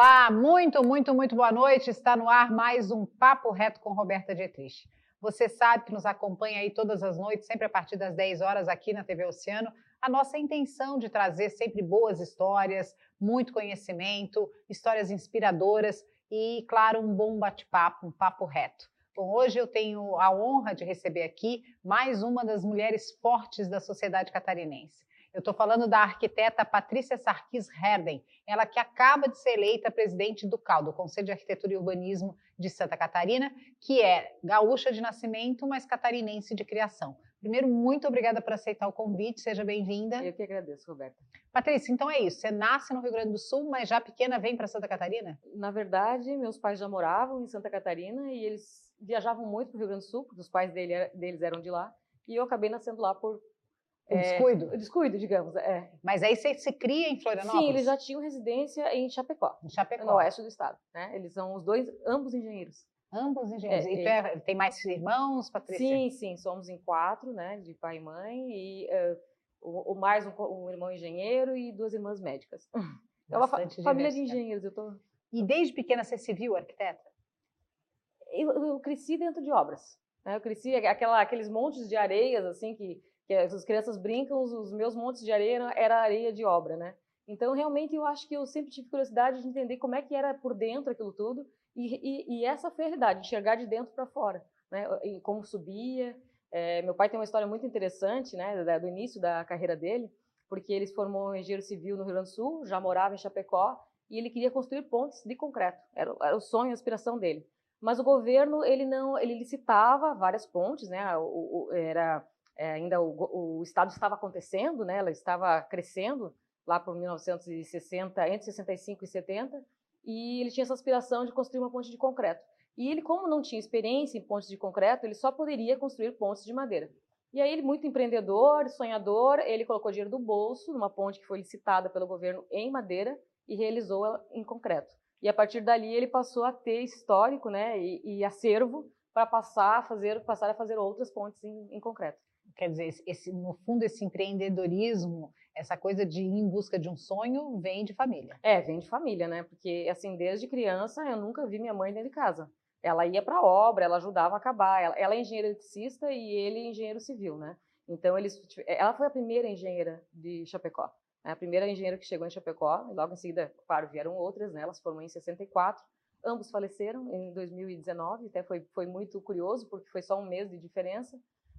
Olá, muito, muito, muito boa noite. Está no ar mais um Papo Reto com Roberta Dietrich. Você sabe que nos acompanha aí todas as noites, sempre a partir das 10 horas aqui na TV Oceano. A nossa intenção de trazer sempre boas histórias, muito conhecimento, histórias inspiradoras e, claro, um bom bate-papo, um papo reto. Bom, hoje eu tenho a honra de receber aqui mais uma das mulheres fortes da sociedade catarinense. Eu estou falando da arquiteta Patrícia Sarkis Herden, ela que acaba de ser eleita presidente do CAL, do Conselho de Arquitetura e Urbanismo de Santa Catarina, que é gaúcha de nascimento, mas catarinense de criação. Primeiro, muito obrigada por aceitar o convite, seja bem-vinda. Eu que agradeço, Roberta. Patrícia, então é isso, você nasce no Rio Grande do Sul, mas já pequena vem para Santa Catarina? Na verdade, meus pais já moravam em Santa Catarina e eles viajavam muito para o Rio Grande do Sul, porque os pais dele, deles eram de lá, e eu acabei nascendo lá por o é, descuido? O descuido, digamos, é. Mas aí você se cria em Florianópolis? Sim, eles já tinham residência em Chapecó. Em Chapecó. No oeste do estado. Né? Eles são os dois, ambos engenheiros. Ambos engenheiros. É, e tu é, tem mais irmãos, Patrícia? Sim, sim. Somos em quatro, né? De pai e mãe. E uh, o, o, mais um, um, irmão engenheiro e duas irmãs médicas. É uma fa família de engenheiros. Eu tô... E desde pequena você se viu arquiteta? Eu, eu cresci dentro de obras. Né? Eu cresci aquela, aqueles montes de areias, assim, que que as crianças brincam, os meus montes de areia era areia de obra, né? Então, realmente, eu acho que eu sempre tive curiosidade de entender como é que era por dentro aquilo tudo, e, e, e essa foi a realidade, enxergar de dentro para fora, né? E como subia. É, meu pai tem uma história muito interessante, né, do início da carreira dele, porque ele se formou engenheiro civil no Rio Grande do Sul, já morava em Chapecó, e ele queria construir pontes de concreto, era, era o sonho, a aspiração dele. Mas o governo, ele não, ele licitava várias pontes, né, o, o, era é, ainda o, o, Estado estava acontecendo, né, ela estava crescendo lá por 1960, entre 65 e 70, e ele tinha essa aspiração de construir uma ponte de concreto. E ele, como não tinha experiência em pontes de concreto, ele só poderia construir pontes de madeira. E aí ele, muito empreendedor, sonhador, ele colocou dinheiro do bolso numa ponte que foi licitada pelo governo em madeira e realizou ela em concreto. E a partir dali ele passou a ter histórico, né, e, e acervo para passar a fazer, passar a fazer outras pontes em, em concreto quer dizer, esse, no fundo, esse empreendedorismo, essa coisa de ir em busca de um sonho, vem de família. É, vem de família, né? Porque, assim, desde criança, eu nunca vi minha mãe dentro de casa. Ela ia para a obra, ela ajudava a acabar. Ela, ela é engenheira eletricista e ele é engenheiro civil, né? Então, eles, ela foi a primeira engenheira de Chapecó. Né? A primeira engenheira que chegou em Chapecó, e logo em seguida, claro, vieram outras, né? Ela se em 64. Ambos faleceram em 2019, até foi, foi muito curioso, porque foi só um mês de diferença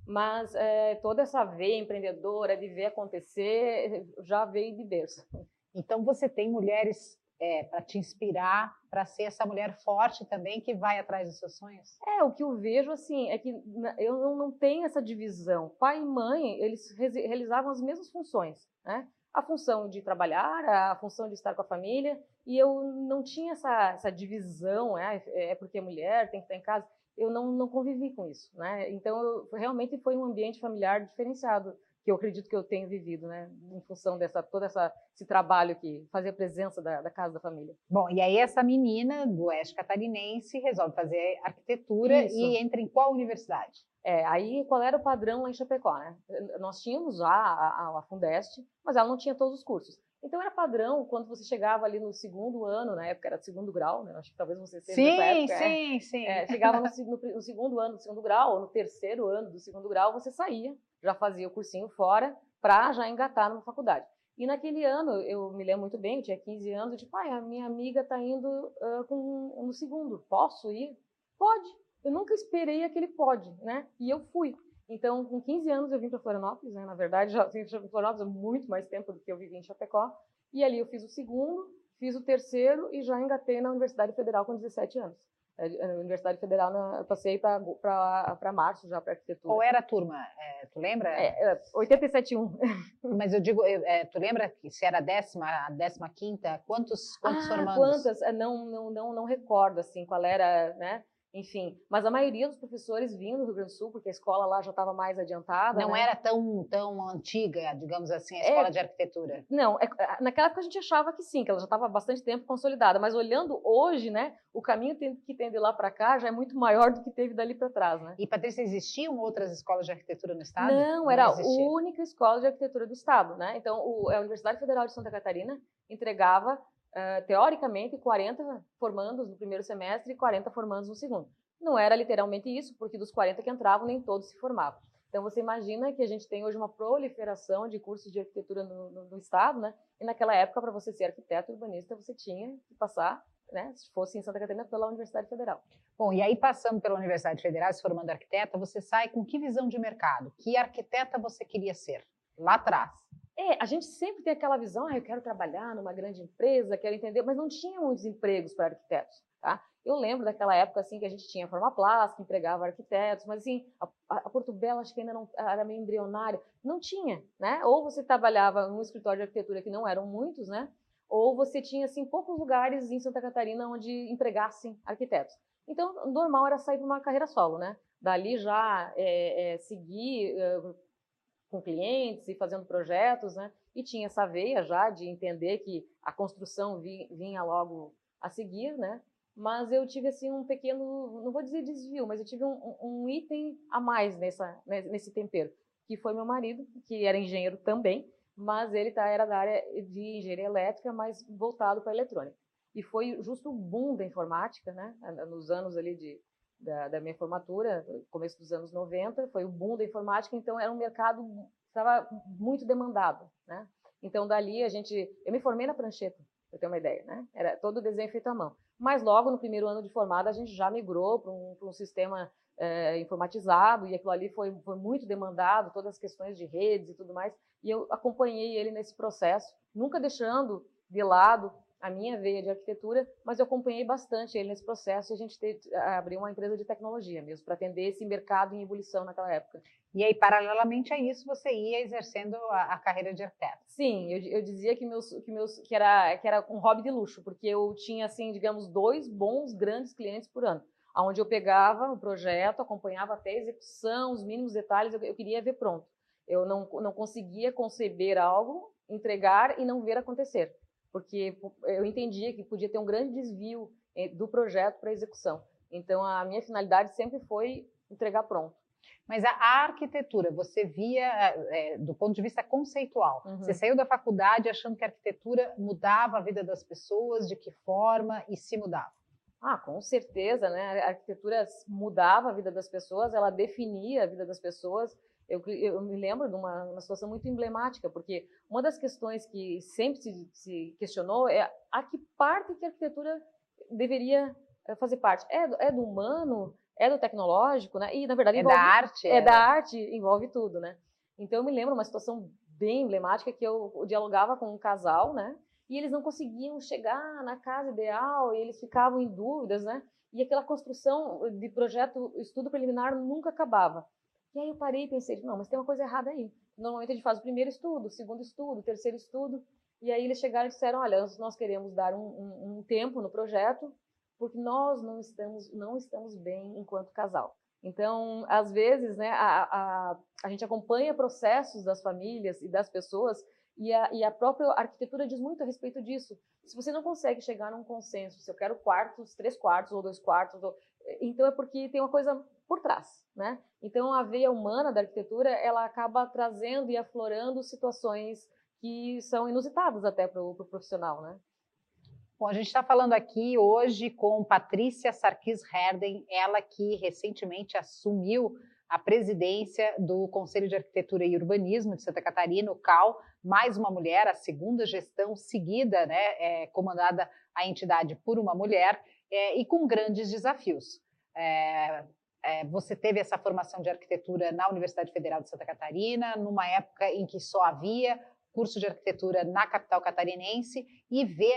mas é, toda essa veia empreendedora de ver acontecer já veio de berço. Então você tem mulheres é, para te inspirar, para ser essa mulher forte também que vai atrás dos seus sonhos? É, o que eu vejo assim é que eu não tenho essa divisão. Pai e mãe, eles realizavam as mesmas funções, né? A função de trabalhar, a função de estar com a família, e eu não tinha essa, essa divisão, é, é porque é mulher, tem que estar em casa eu não, não convivi com isso, né? Então, eu, realmente foi um ambiente familiar diferenciado que eu acredito que eu tenho vivido, né? Em função dessa todo essa, esse trabalho que fazia presença da, da, casa da família. Bom, e aí essa menina do oeste catarinense resolve fazer arquitetura Isso. e entra em qual universidade? É, aí qual era o padrão lá em Chapecó, né? Nós tínhamos já a, a, a Fundeste, mas ela não tinha todos os cursos. Então era padrão quando você chegava ali no segundo ano, na época era segundo grau, né? Acho que talvez você seja sim, época. Sim, é, sim, é, chegava no, no, no, segundo ano do segundo grau, ou no terceiro ano do segundo grau, você saía, já fazia o cursinho fora, para já engatar numa faculdade. E naquele ano, eu me lembro muito bem, eu tinha 15 anos, eu disse, pai, a minha amiga está indo uh, com, no segundo, posso ir? Pode. Eu nunca esperei aquele pode, né? E eu fui. Então, com 15 anos eu vim para Florianópolis, né? Na verdade, já vim para Florianópolis há muito mais tempo do que eu vivi em Chapecó. E ali eu fiz o segundo, fiz o terceiro e já engatei na Universidade Federal com 17 anos. É, na Universidade Federal, eu passei para março já para arquitetura. Qual era a turma? É, tu lembra? É, 87.1. Mas eu digo, é, tu lembra que se era a décima, a décima quinta? Quantos, quantos ah, formandos? Quantas? É, não, não, não, não recordo, assim, qual era, né? Enfim. Mas a maioria dos professores vinham do Rio Grande do Sul, porque a escola lá já estava mais adiantada. Não né? era tão, tão antiga, digamos assim, a escola é, de arquitetura. Não, é, naquela época a gente achava que sim, que ela já estava há bastante tempo consolidada. Mas olhando hoje, né, o caminho que tem de lá para cá já é muito maior do que teve dali para trás. Né? E, Patrícia, existiam outras escolas de arquitetura no estado? Não, Não era a única escola de arquitetura do estado. Né? Então, o, a Universidade Federal de Santa Catarina entregava uh, teoricamente, 40 formandos no primeiro semestre e 40 formandos no segundo. Não era literalmente isso, porque dos 40 que entravam, nem todos se formavam. Então, você imagina que a gente tem hoje uma proliferação de cursos de arquitetura no, no, no Estado, né? E naquela época, para você ser arquiteto urbanista, você tinha que passar, né? Se fosse em Santa Catarina, pela Universidade Federal. Bom, e aí passando pela Universidade Federal, se formando arquiteta, você sai com que visão de mercado? Que arquiteta você queria ser lá atrás? É, a gente sempre tem aquela visão, ah, eu quero trabalhar numa grande empresa, quero entender, mas não tinha muitos empregos para arquitetos, tá? Eu lembro daquela época assim que a gente tinha forma plástica, empregava arquitetos, mas assim, a, a Porto Belo acho que ainda não era meio embrionário, não tinha, né? Ou você trabalhava num escritório de arquitetura que não eram muitos, né? Ou você tinha assim poucos lugares em Santa Catarina onde empregassem arquitetos. Então, normal era sair para uma carreira solo, né? Dali já é, é, seguir é, com clientes e fazendo projetos, né? E tinha essa veia já de entender que a construção vinha logo a seguir, né? Mas eu tive assim um pequeno, não vou dizer desvio, mas eu tive um, um item a mais nessa, nesse tempero, que foi meu marido, que era engenheiro também, mas ele tá, era da área de engenharia elétrica, mas voltado para eletrônica. E foi justo o boom da informática, né? Nos anos ali de da, da, minha formatura, começo dos anos 90, foi o boom da informática, então era um mercado estava muito demandado, né? Então dali a gente, eu me formei na prancheta, para ter uma ideia, né? Era todo o desenho feito à mão. Mas logo no primeiro ano de formada a gente já migrou para um, um, sistema é, informatizado e aquilo ali foi, foi muito demandado, todas as questões de redes e tudo mais. E eu acompanhei ele nesse processo, nunca deixando de lado a minha veia de arquitetura, mas eu acompanhei bastante ele nesse processo e a gente teve, abriu uma empresa de tecnologia mesmo, para atender esse mercado em ebulição naquela época. E aí, paralelamente a isso, você ia exercendo a, a carreira de arquiteto? Sim, eu, eu, dizia que, meus, que, meus, que, era, que era um hobby de luxo, porque eu tinha, assim, digamos, dois bons, grandes clientes por ano, onde eu pegava o projeto, acompanhava até a execução, os mínimos detalhes, eu, eu queria ver pronto. Eu não, não conseguia conceber algo, entregar e não ver acontecer porque eu entendia que podia ter um grande desvio eh, do projeto para a execução. Então, a minha finalidade sempre foi entregar pronto. Mas a arquitetura, você via é, do ponto de vista conceitual. Uhum. Você saiu da faculdade achando que a arquitetura mudava a vida das pessoas, de que forma e se mudava? Ah, com certeza, né? A arquitetura mudava a vida das pessoas, ela definia a vida das pessoas, eu, eu me lembro de uma, uma, situação muito emblemática, porque uma das questões que sempre se, se, questionou é a que parte que a arquitetura deveria eh, fazer parte. É do, é do humano? É do tecnológico? Né? E, na verdade, é envolve, da arte? É, é da arte, envolve tudo, né? Então, eu me lembro uma situação bem emblemática que eu dialogava com um casal, né? E eles não conseguiam chegar na casa ideal, e eles ficavam em dúvidas, né? E aquela construção de projeto, estudo preliminar nunca acabava. E aí eu parei e pensei, não, mas tem uma coisa errada aí. Normalmente a gente faz o primeiro estudo, o segundo estudo, o terceiro estudo, e aí eles chegaram e disseram, olha, nós queremos dar um, um, um tempo no projeto, porque nós não estamos, não estamos bem enquanto casal. Então, às vezes, né, a, a, a gente acompanha processos das famílias e das pessoas e a, e a, própria arquitetura diz muito a respeito disso. Se você não consegue chegar num consenso, se eu quero quartos, três quartos ou dois quartos, ou, então é porque tem uma coisa por trás, né? Então a veia humana da arquitetura ela acaba trazendo e aflorando situações que são inusitadas até para o pro profissional, né? Bom, a gente está falando aqui hoje com Patrícia Sarkis Herden, ela que recentemente assumiu a presidência do Conselho de Arquitetura e Urbanismo de Santa Catarina, o CAL, mais uma mulher, a segunda gestão seguida, né, é, comandada a entidade por uma mulher, é, e com grandes desafios. É, é, você teve essa formação de arquitetura na Universidade Federal de Santa Catarina, numa época em que só havia curso de arquitetura na capital catarinense e vê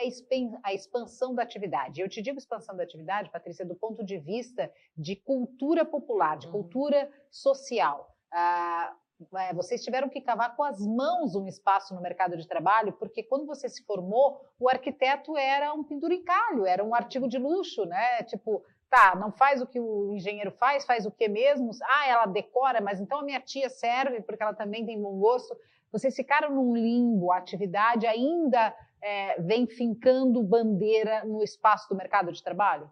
a, expansão da atividade. Eu te digo expansão da atividade, Patrícia, do ponto de vista de cultura popular, de uhum. cultura social. Ah, é, vocês tiveram que cavar com as mãos um espaço no mercado de trabalho, porque quando você se formou, o arquiteto era um penduricalho, era um artigo de luxo, né? Tipo, Tá, não faz o que o engenheiro faz, faz o que mesmo? Ah, ela decora, mas então a minha tia serve porque ela também tem bom gosto. Vocês ficaram num limbo, a atividade ainda é, vem fincando bandeira no espaço do mercado de trabalho?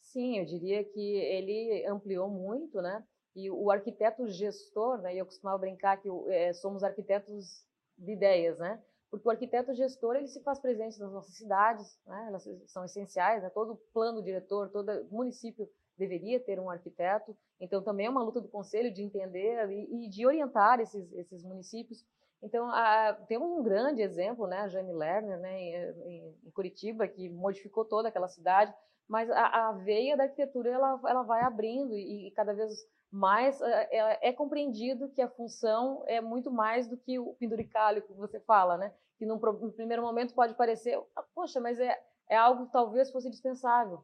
Sim, eu diria que ele ampliou muito, né? E o arquiteto gestor, né? Eu costumava brincar que é, somos arquitetos de ideias, né? porque o arquiteto gestor ele se faz presente nas nossas cidades, né? elas são essenciais, né? todo plano diretor, todo município deveria ter um arquiteto, então também é uma luta do conselho de entender e, e de orientar esses, esses municípios. Então, a, temos um grande exemplo, né, a Jane Lerner, né, em, em, Curitiba, que modificou toda aquela cidade, mas a, a veia da arquitetura ela, ela vai abrindo e, e cada vez mais é, é, compreendido que a função é muito mais do que o penduricalho que você fala, né? Que num, primeiro momento pode parecer, ah, poxa, mas é, é algo que talvez fosse dispensável,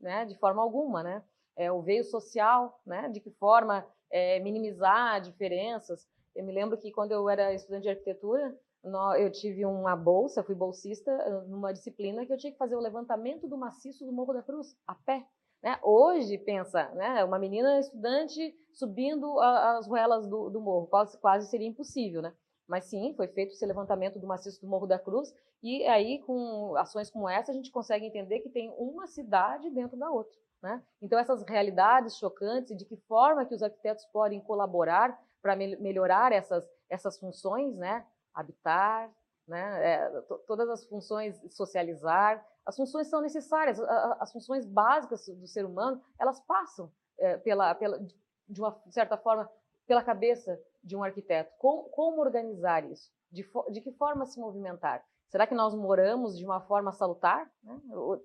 né? De forma alguma, né? É o veio social, né? De que forma é, minimizar diferenças. Eu me lembro que quando eu era estudante de arquitetura, eu tive uma bolsa, fui bolsista numa disciplina que eu tinha que fazer o levantamento do maciço do Morro da Cruz, a pé. Né? Hoje, pensa, né? uma menina estudante subindo a, as ruelas do, do morro, quase, quase, seria impossível. Né? Mas sim, foi feito esse levantamento do maciço do Morro da Cruz, e aí, com ações como essa, a gente consegue entender que tem uma cidade dentro da outra. Né? Então, essas realidades chocantes e de que forma que os arquitetos podem colaborar para me melhorar essas, essas funções, né? habitar, né? É, todas as funções socializar, as funções são necessárias, as funções básicas do ser humano, elas passam é, pela, pela, de uma certa forma pela cabeça de um arquiteto. Como, como organizar isso? De, de, que forma se movimentar? Será que nós moramos de uma forma salutar? Né?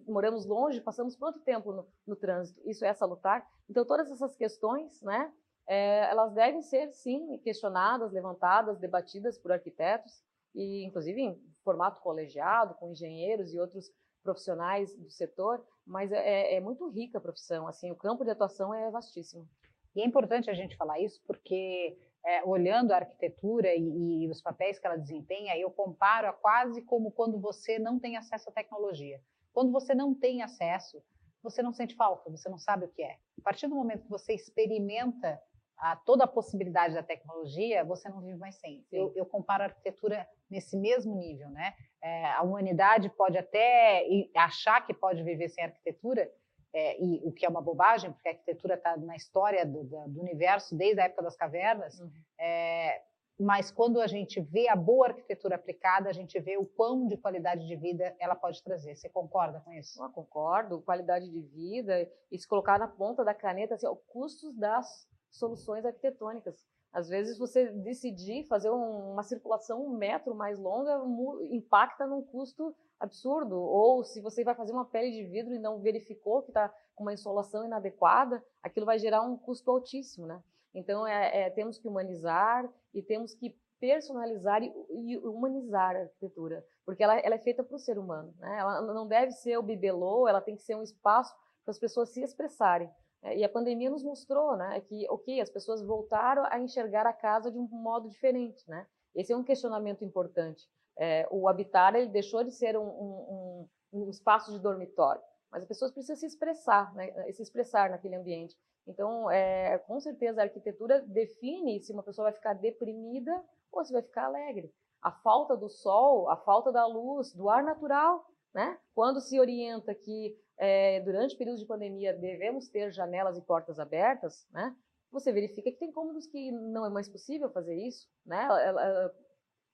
Moramos longe, passamos quanto tempo no, no, trânsito? Isso é salutar? Então, todas essas questões, né, é, elas devem ser, sim, questionadas, levantadas, debatidas por arquitetos, e inclusive em formato colegiado, com engenheiros e outros profissionais do setor, mas é, é, é muito rica a profissão, assim, o campo de atuação é vastíssimo. E é importante a gente falar isso porque, é, olhando a arquitetura e, e, os papéis que ela desempenha, eu comparo a quase como quando você não tem acesso à tecnologia. Quando você não tem acesso, você não sente falta, você não sabe o que é. A partir do momento que você experimenta a toda a possibilidade da tecnologia, você não vive mais sem. Eu, eu, comparo a arquitetura nesse mesmo nível, né? É, a humanidade pode até achar que pode viver sem arquitetura, é, e o que é uma bobagem, porque a arquitetura está na história do, do, universo desde a época das cavernas. Uhum. É, mas quando a gente vê a boa arquitetura aplicada, a gente vê o quão de qualidade de vida ela pode trazer. Você concorda com isso? Eu concordo. Qualidade de vida e se colocar na ponta da caneta, assim, custos das soluções arquitetônicas. Às vezes, você decidir fazer um, uma circulação um metro mais longa impacta num custo absurdo. Ou se você vai fazer uma pele de vidro e não verificou que está com uma insolação inadequada, aquilo vai gerar um custo altíssimo, né? Então, é, é, temos que humanizar e temos que personalizar e, e humanizar a arquitetura, porque ela, ela é feita para o ser humano. Né? Ela não deve ser o bibelô, ela tem que ser um espaço para as pessoas se expressarem. É, e a pandemia nos mostrou né, que, ok, as pessoas voltaram a enxergar a casa de um modo diferente. Né? Esse é um questionamento importante. É, o habitar ele deixou de ser um, um, um, espaço de dormitório, mas as pessoas precisam se expressar, né, se expressar naquele ambiente. Então, é, com certeza, a arquitetura define se uma pessoa vai ficar deprimida ou se vai ficar alegre. A falta do sol, a falta da luz, do ar natural, né? Quando se orienta que é, durante períodos de pandemia devemos ter janelas e portas abertas, né? Você verifica que tem cômodos que não é mais possível fazer isso, né?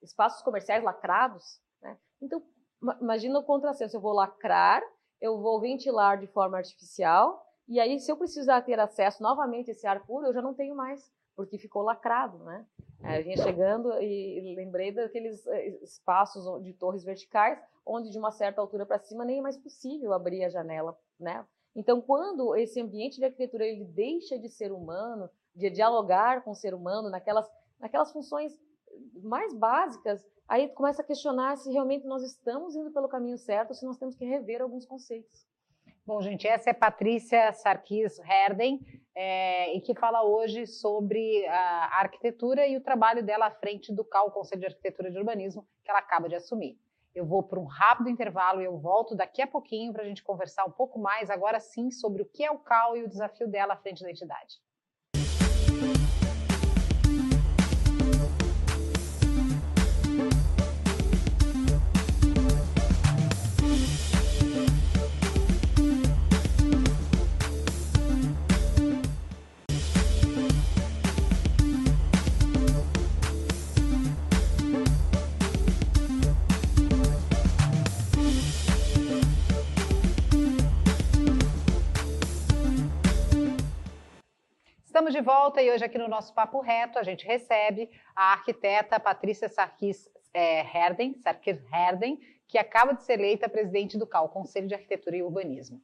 Espaços comerciais lacrados, né? Então, imagina o contrassenso, eu vou lacrar, eu vou ventilar de forma artificial, e aí se eu precisar ter acesso novamente a esse ar puro, eu já não tenho mais, porque ficou lacrado, né? É, vinha chegando e lembrei daqueles eh, espaços de torres verticais, onde de uma certa altura para cima nem é mais possível abrir a janela, né? Então, quando esse ambiente de arquitetura ele deixa de ser humano, de dialogar com o ser humano naquelas, naquelas funções mais básicas, aí começa a questionar se realmente nós estamos indo pelo caminho certo, se nós temos que rever alguns conceitos. Bom, gente, essa é Patrícia Sarkis Herden, é, e que fala hoje sobre a arquitetura e o trabalho dela à frente do CAL, Conselho de Arquitetura e de Urbanismo, que ela acaba de assumir. Eu vou para um rápido intervalo e eu volto daqui a pouquinho para a gente conversar um pouco mais, agora sim, sobre o que é o CAL e o desafio dela à frente da entidade. Estamos de volta e hoje aqui no nosso Papo Reto a gente recebe a arquiteta Patrícia Sarkis é, Herden, Sarkis Herden, que acaba de ser eleita presidente do CAL, Conselho de Arquitetura e Urbanismo.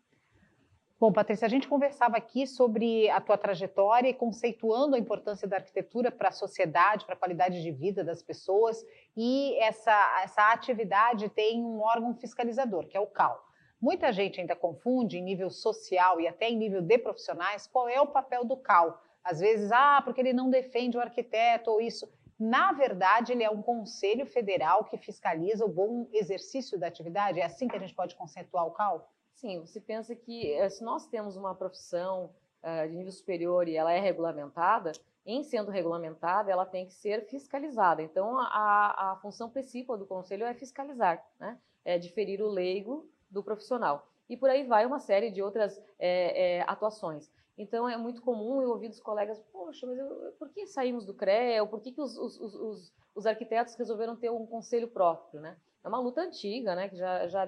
Bom, Patrícia, a gente conversava aqui sobre a tua trajetória e conceituando a importância da arquitetura para a sociedade, para a qualidade de vida das pessoas, e essa, essa atividade tem um órgão fiscalizador, que é o CAL. Muita gente ainda confunde em nível social e até em nível de profissionais qual é o papel do CAL. Às vezes, ah, porque ele não defende o arquiteto ou isso. Na verdade, ele é um conselho federal que fiscaliza o bom exercício da atividade. É assim que a gente pode conceituar o CAL? Sim, você pensa que eh, se nós temos uma profissão uh, de nível superior e ela é regulamentada, em sendo regulamentada, ela tem que ser fiscalizada. Então, a, a função principal do conselho é fiscalizar, né? é diferir o leigo do profissional. E por aí vai uma série de outras é, é, atuações. Então, é muito comum eu ouvir dos colegas, poxa, mas eu, por que saímos do CREA? Por que, que os, os, os, os, arquitetos resolveram ter um conselho próprio? Né? É uma luta antiga, né, que já, já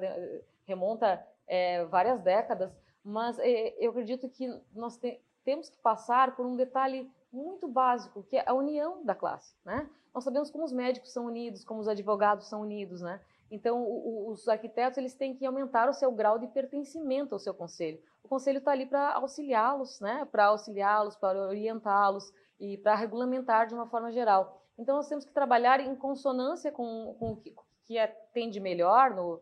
remonta é, várias décadas, mas é, eu acredito que nós te, temos que passar por um detalhe muito básico, que é a união da classe. Né? Nós sabemos como os médicos são unidos, como os advogados são unidos, né? Então, o, os arquitetos eles têm que aumentar o seu grau de pertencimento ao seu conselho. O conselho está ali para auxiliá-los, né? para auxiliá-los, para orientá-los e para regulamentar de uma forma geral. Então, nós temos que trabalhar em consonância com, com o que, que tem de melhor no,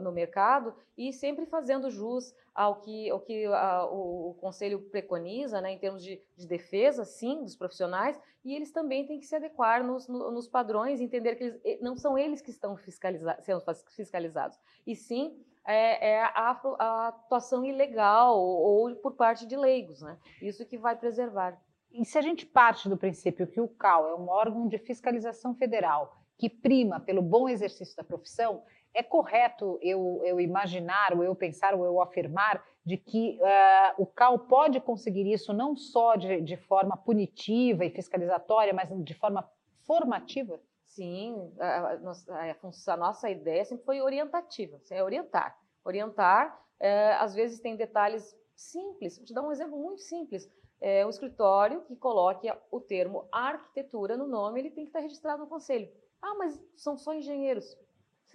no mercado e sempre fazendo jus ao que, ao que uh, o, o, Conselho preconiza, né, em termos de, de, defesa, sim, dos profissionais, e eles também têm que se adequar nos, no, nos padrões, entender que eles, não são eles que estão fiscaliza sendo fiscalizados, e sim é, é a, a, atuação ilegal ou, ou por parte de leigos, né? Isso que vai preservar. E se a gente parte do princípio que o CAL é um órgão de fiscalização federal que prima pelo bom exercício da profissão, é correto eu, eu imaginar, ou eu pensar, ou eu afirmar de que uh, o CAL pode conseguir isso não só de, de forma punitiva e fiscalizatória, mas de forma formativa? Sim, a, a, a nossa ideia sempre foi orientativa, é orientar. Orientar, é, às vezes tem detalhes simples, vou te dar um exemplo muito simples. É, o escritório que coloque o termo arquitetura no nome, ele tem que estar registrado no conselho. Ah, mas são só engenheiros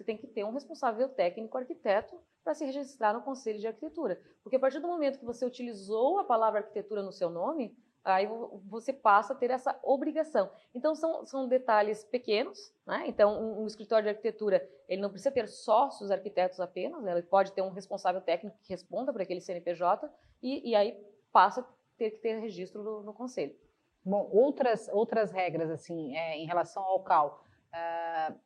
você tem que ter um responsável técnico arquiteto para se registrar no Conselho de Arquitetura. Porque a partir do momento que você utilizou a palavra arquitetura no seu nome, aí você passa a ter essa obrigação. Então, são, são detalhes pequenos, né? Então, um, um, escritório de arquitetura, ele não precisa ter sócios arquitetos apenas, né? ele pode ter um responsável técnico que responda para aquele CNPJ, e, e aí passa a ter que ter registro no, no Conselho. Bom, outras, outras regras, assim, é, em relação ao CAL, uh,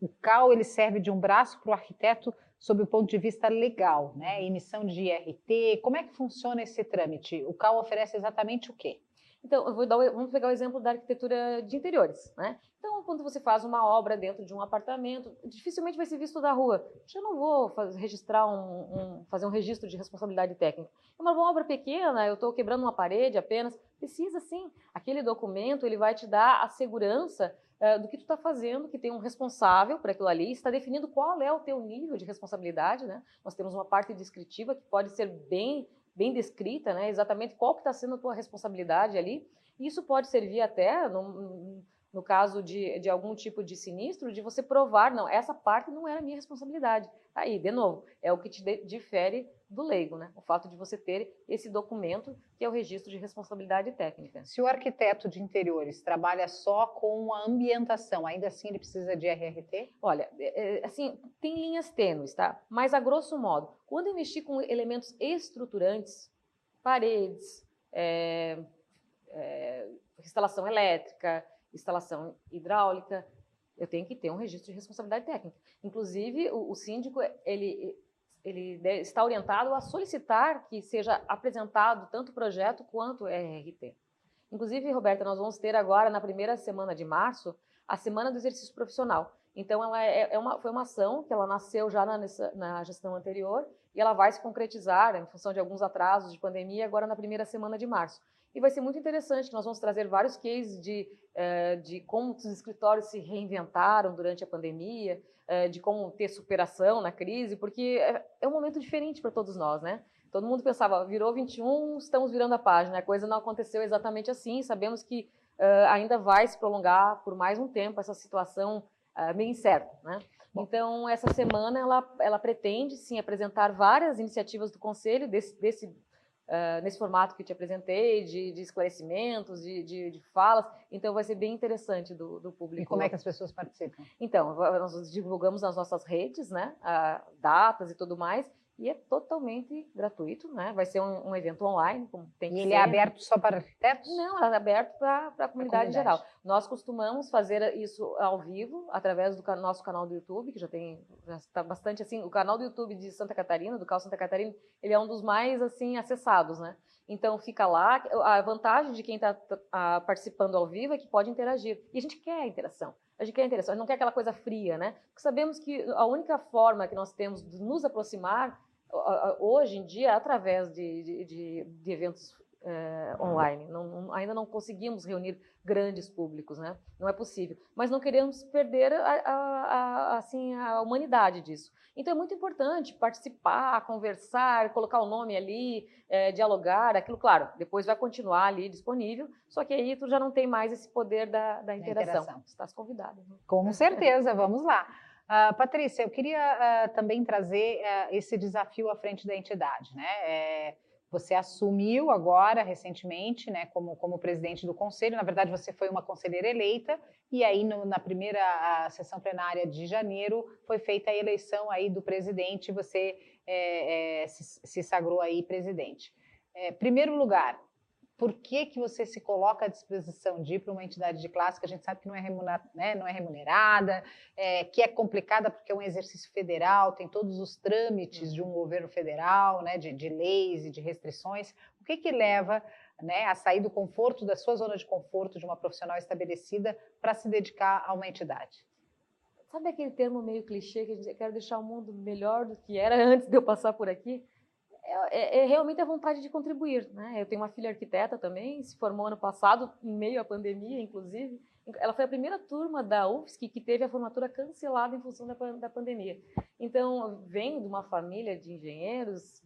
o CAL ele serve de um braço para o arquiteto sob o ponto de vista legal, né? Emissão de IRT, como é que funciona esse trâmite? O CAL oferece exatamente o quê? Então, dar, vamos pegar o exemplo da arquitetura de interiores, né? Então, quando você faz uma obra dentro de um apartamento, dificilmente vai ser visto da rua. Eu não vou fazer, registrar um, um, fazer um registro de responsabilidade técnica. É uma obra pequena, eu estou quebrando uma parede apenas. Precisa sim. Aquele documento ele vai te dar a segurança uh, do que tu está fazendo, que tem um responsável para aquilo ali, está definindo qual é o teu nível de responsabilidade, né? Nós temos uma parte descritiva que pode ser bem, bem descrita, né? Exatamente qual que está sendo a tua responsabilidade ali. Isso pode servir até, no, no caso de, de algum tipo de sinistro, de você provar, não, essa parte não era minha responsabilidade. Aí, de novo, é o que te difere do leigo, né? O fato de você ter esse documento que é o registro de responsabilidade técnica. Se o arquiteto de interiores trabalha só com a ambientação, ainda assim ele precisa de RRT? Olha, é, é, assim, tem linhas tênues, tá? Mas a grosso modo, quando eu mexi com elementos estruturantes, paredes, é, é, instalação elétrica, instalação hidráulica, eu tenho que ter um registro de responsabilidade técnica. Inclusive, o, o síndico, ele ele está orientado a solicitar que seja apresentado tanto o projeto quanto o RRT. Inclusive, Roberta, nós vamos ter agora, na primeira semana de março, a Semana do Exercício Profissional. Então, ela é, é uma, foi uma ação que ela nasceu já na, na, gestão anterior e ela vai se concretizar, em função de alguns atrasos de pandemia, agora na primeira semana de março. E vai ser muito interessante, nós vamos trazer vários cases de de como os escritórios se reinventaram durante a pandemia, é, de como ter superação na crise, porque é, é um momento diferente para todos nós, né? Todo mundo pensava, virou 21, estamos virando a página. A coisa não aconteceu exatamente assim. Sabemos que uh, ainda vai se prolongar por mais um tempo essa situação meio incerta, né? Então, essa semana ela, ela pretende sim apresentar várias iniciativas do Conselho desse, desse uh, nesse formato que eu te apresentei, de, de esclarecimentos, de, de, de, falas. Então, vai ser bem interessante do, do, público. E como é que as pessoas participam? Então, nós divulgamos nas nossas redes, né, datas e tudo mais, e é totalmente gratuito, né? Vai ser um, um evento online, como tem que e ser. ele é aberto só para arquitetos? Não, é aberto para a comunidade, geral. Nós costumamos fazer isso ao vivo, através do nosso canal do YouTube, que já tem, já está bastante assim, o canal do YouTube de Santa Catarina, do Cal Santa Catarina, ele é um dos mais, assim, acessados, né? Então, fica lá. A vantagem de quem está participando ao vivo é que pode interagir. E a gente quer a interação. A gente quer a interação, a gente não quer aquela coisa fria, né? Porque sabemos que a única forma que nós temos de nos aproximar hoje em dia, através de, de, de, de eventos é, online. Não, não, ainda não conseguimos reunir grandes públicos, né? Não é possível. Mas não queremos perder a, a, a, assim, a humanidade disso. Então é muito importante participar, conversar, colocar o nome ali, é, dialogar, aquilo, claro, depois vai continuar ali disponível, só que aí tu já não tem mais esse poder da, da interação. interação. Estás convidado. Né? Com certeza, vamos lá. Uh, Patrícia, eu queria uh, também trazer uh, esse desafio à frente da entidade. Né? É, você assumiu agora, recentemente, né, como, como presidente do conselho. Na verdade, você foi uma conselheira eleita, e aí no, na primeira sessão plenária de janeiro foi feita a eleição aí do presidente, você é, é, se, se sagrou aí presidente. É, primeiro lugar, por que, que você se coloca à disposição de ir para uma entidade de classe que a gente sabe que não é remunerada, né, não é remunerada é, que é complicada porque é um exercício federal, tem todos os trâmites de um governo federal, né, de, de leis e de restrições. O que, que leva né, a sair do conforto, da sua zona de conforto de uma profissional estabelecida para se dedicar a uma entidade? Sabe aquele termo meio clichê que a gente quer deixar o mundo melhor do que era antes de eu passar por aqui? É, é, realmente a vontade de contribuir. Né? Eu tenho uma filha arquiteta também, se formou ano passado, em meio à pandemia, inclusive. Ela foi a primeira turma da UFSC que teve a formatura cancelada em função da, da pandemia. Então, venho de uma família de engenheiros,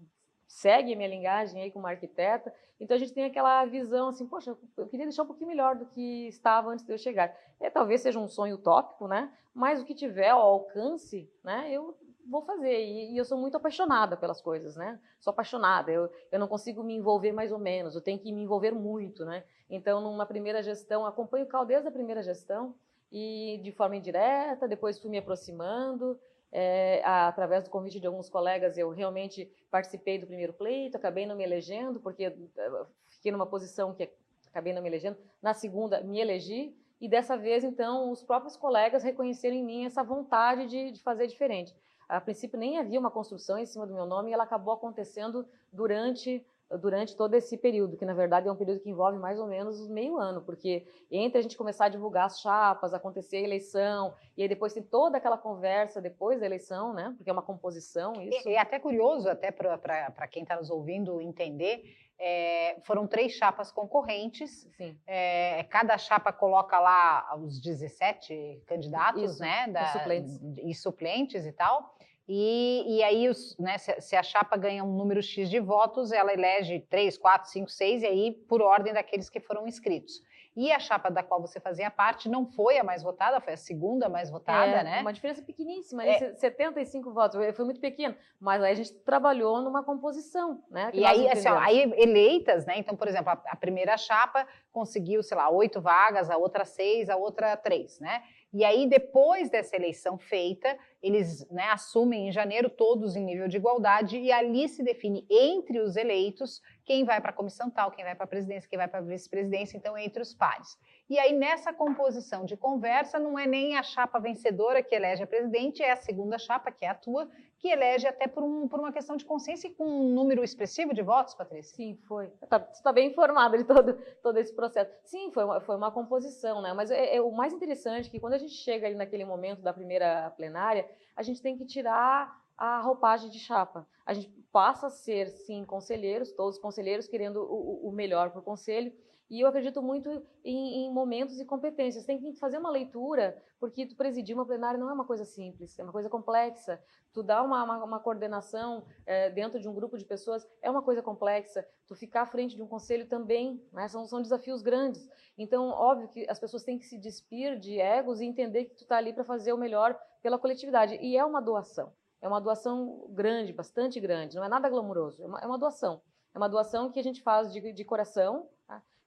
segue a minha linguagem aí como arquiteta, então a gente tem aquela visão assim, poxa, eu queria deixar um pouquinho melhor do que estava antes de eu chegar. É, talvez seja um sonho utópico, né? Mas o que tiver ao alcance, né? Eu vou fazer. E, e, eu sou muito apaixonada pelas coisas, né? Sou apaixonada. Eu, eu não consigo me envolver mais ou menos. Eu tenho que me envolver muito, né? Então, numa primeira gestão, acompanho o CAL desde a primeira gestão e de forma indireta. Depois fui me aproximando. É, através do convite de alguns colegas, eu realmente participei do primeiro pleito. Acabei não me elegendo porque eh, fiquei numa posição que acabei não me elegendo. Na segunda, me elegi. E dessa vez, então, os próprios colegas reconheceram em mim essa vontade de, de fazer diferente a princípio nem havia uma construção em cima do meu nome e ela acabou acontecendo durante durante todo esse período, que na verdade é um período que envolve mais ou menos meio ano, porque entre a gente começar a divulgar as chapas, acontecer a eleição, e aí depois tem toda aquela conversa depois da eleição, né? Porque é uma composição isso. E, é até curioso, até para quem está nos ouvindo entender, é, foram três chapas concorrentes. É, cada chapa coloca lá os 17 candidatos, Isso, né? Da, e suplentes. E suplentes e tal. E, e aí, os, né, se, se, a chapa ganha um número X de votos, ela elege 3, 4, 5, 6, e aí por ordem daqueles que foram inscritos. E a chapa da qual você fazia parte não foi a mais votada, foi a segunda mais votada, é, né? Uma diferença pequeníssima, é. 75 votos, foi muito pequeno. Mas aí a gente trabalhou numa composição, né? E aí, assim, ó, aí, eleitas, né? Então, por exemplo, a, a primeira chapa conseguiu, sei lá, oito vagas, a outra seis, a outra três, né? E aí, depois dessa eleição feita, eles né, assumem em janeiro todos em nível de igualdade e ali se define entre os eleitos quem vai para a comissão tal, quem vai para a presidência, quem vai para a vice-presidência, então entre os pares. E aí, nessa composição de conversa, não é nem a chapa vencedora que elege a presidente, é a segunda chapa, que é a tua, que elege até por, um, por uma questão de consciência e com um número expressivo de votos, Patrícia? Sim, foi. Tá, você está bem informada de todo, todo esse processo. Sim, foi uma, foi uma composição, né? Mas é, é, o mais interessante é que quando a gente chega ali naquele momento da primeira plenária, a gente tem que tirar a roupagem de chapa. A gente passa a ser, sim, conselheiros, todos conselheiros querendo o, o melhor para o conselho, E eu acredito muito em, em, momentos e competências. Tem que fazer uma leitura, porque tu presidir uma plenária não é uma coisa simples, é uma coisa complexa. Tu dar uma, uma, uma coordenação é, dentro de um grupo de pessoas é uma coisa complexa. Tu ficar à frente de um conselho também, né? são, são desafios grandes. Então, óbvio que as pessoas têm que se despir de egos e entender que tu está ali para fazer o melhor pela coletividade. E é uma doação. É uma doação grande, bastante grande, não é nada glamouroso, é uma, é uma doação. É uma doação que a gente faz de, de coração?